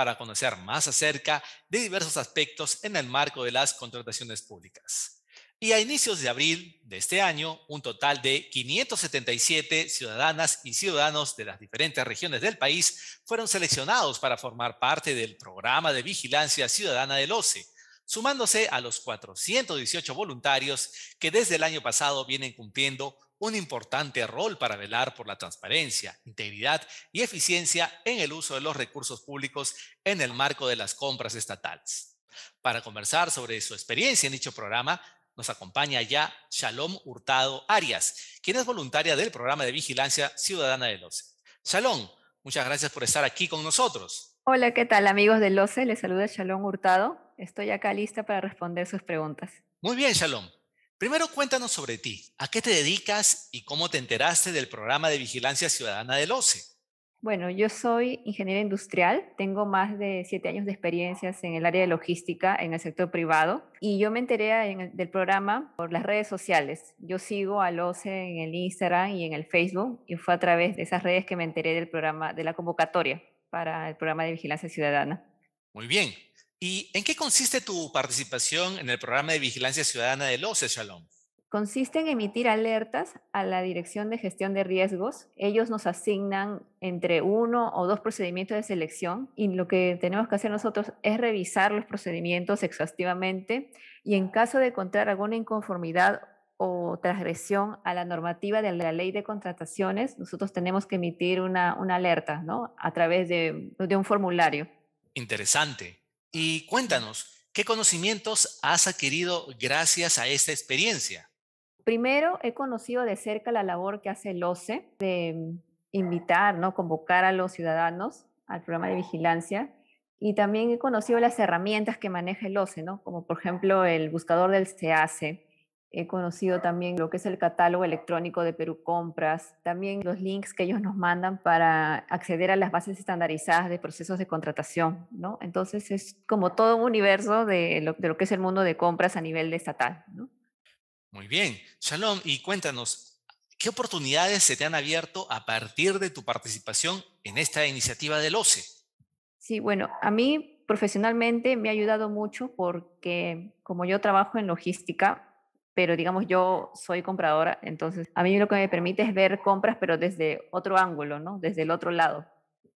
para conocer más acerca de diversos aspectos en el marco de las contrataciones públicas. Y a inicios de abril de este año, un total de 577 ciudadanas y ciudadanos de las diferentes regiones del país fueron seleccionados para formar parte del programa de vigilancia ciudadana del OCE, sumándose a los 418 voluntarios que desde el año pasado vienen cumpliendo un importante rol para velar por la transparencia, integridad y eficiencia en el uso de los recursos públicos en el marco de las compras estatales. Para conversar sobre su experiencia en dicho programa, nos acompaña ya Shalom Hurtado Arias, quien es voluntaria del programa de vigilancia ciudadana del OCE. Shalom, muchas gracias por estar aquí con nosotros. Hola, ¿qué tal amigos del OCE? Les saluda Shalom Hurtado. Estoy acá lista para responder sus preguntas. Muy bien, Shalom. Primero cuéntanos sobre ti. ¿A qué te dedicas y cómo te enteraste del programa de vigilancia ciudadana del OCE? Bueno, yo soy ingeniera industrial, tengo más de siete años de experiencias en el área de logística en el sector privado y yo me enteré del programa por las redes sociales. Yo sigo al OCE en el Instagram y en el Facebook y fue a través de esas redes que me enteré del programa, de la convocatoria para el programa de vigilancia ciudadana. Muy bien. ¿Y en qué consiste tu participación en el programa de vigilancia ciudadana del OCE, Shalom? Consiste en emitir alertas a la Dirección de Gestión de Riesgos. Ellos nos asignan entre uno o dos procedimientos de selección y lo que tenemos que hacer nosotros es revisar los procedimientos exhaustivamente y en caso de encontrar alguna inconformidad o transgresión a la normativa de la ley de contrataciones, nosotros tenemos que emitir una, una alerta ¿no? a través de, de un formulario. Interesante. Y cuéntanos, ¿qué conocimientos has adquirido gracias a esta experiencia? Primero, he conocido de cerca la labor que hace el OCE de invitar, ¿no? convocar a los ciudadanos al programa de vigilancia y también he conocido las herramientas que maneja el OCE, ¿no? como por ejemplo el buscador del SEACE, He conocido también lo que es el catálogo electrónico de Perú Compras, también los links que ellos nos mandan para acceder a las bases estandarizadas de procesos de contratación, ¿no? Entonces es como todo un universo de lo, de lo que es el mundo de compras a nivel estatal, ¿no? Muy bien. Shalom, y cuéntanos, ¿qué oportunidades se te han abierto a partir de tu participación en esta iniciativa del OCE? Sí, bueno, a mí profesionalmente me ha ayudado mucho porque como yo trabajo en logística, pero digamos yo soy compradora, entonces a mí lo que me permite es ver compras, pero desde otro ángulo, ¿no? Desde el otro lado.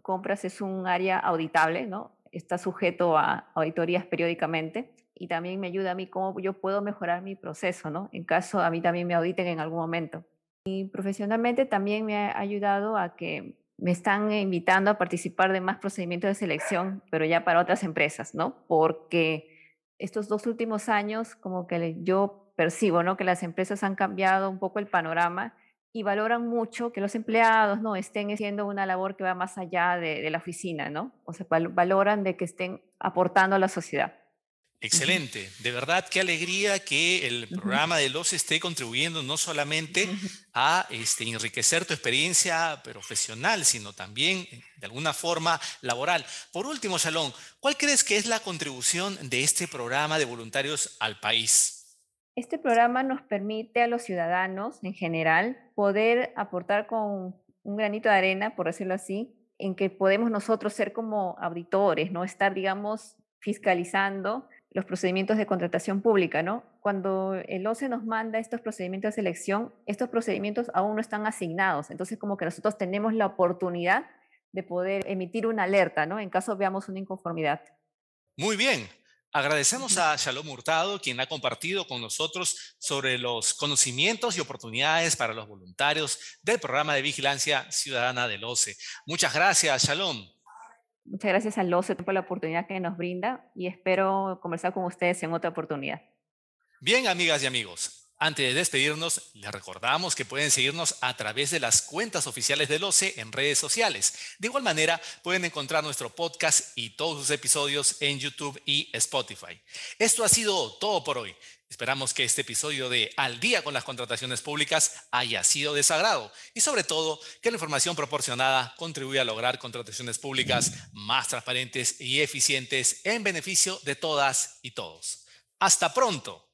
Compras es un área auditable, ¿no? Está sujeto a auditorías periódicamente y también me ayuda a mí cómo yo puedo mejorar mi proceso, ¿no? En caso a mí también me auditen en algún momento. Y profesionalmente también me ha ayudado a que me están invitando a participar de más procedimientos de selección, pero ya para otras empresas, ¿no? Porque estos dos últimos años, como que yo percibo, ¿no? Que las empresas han cambiado un poco el panorama y valoran mucho que los empleados no estén haciendo una labor que va más allá de, la oficina, ¿no? O sea, valoran de que estén aportando a la sociedad. Excelente, de verdad qué alegría que el programa de los esté contribuyendo no solamente a este, enriquecer tu experiencia profesional, sino también eh, de alguna forma laboral. Por último, Salón, ¿cuál crees que es la contribución de este programa de voluntarios al país? Este programa nos permite a los ciudadanos en general poder aportar con un granito de arena, por decirlo así, en que podemos nosotros ser como auditores, ¿no? Estar, digamos, fiscalizando los procedimientos de contratación pública, ¿no? Cuando el OCE nos manda estos procedimientos de selección, estos procedimientos aún no están asignados, entonces como que nosotros tenemos la oportunidad de poder emitir una alerta, ¿no? En caso veamos una inconformidad. Muy bien, Agradecemos a Shalom Hurtado, quien ha compartido con nosotros sobre los conocimientos y oportunidades para los voluntarios del programa de vigilancia ciudadana del OCE. Muchas gracias, Shalom. Muchas gracias al OCE por la oportunidad que nos brinda y espero conversar con ustedes en otra oportunidad. Bien, amigas y amigos, Antes de despedirnos, les recordamos que pueden seguirnos a través de las cuentas oficiales del OCE en redes sociales. De igual manera, pueden encontrar nuestro podcast y todos sus episodios en YouTube y Spotify. Esto ha sido todo por hoy. Esperamos que este episodio de Al día con las contrataciones públicas haya sido de sagrado y sobre todo que la información proporcionada contribuya a lograr contrataciones públicas más transparentes y eficientes en beneficio de todas y todos. Hasta pronto.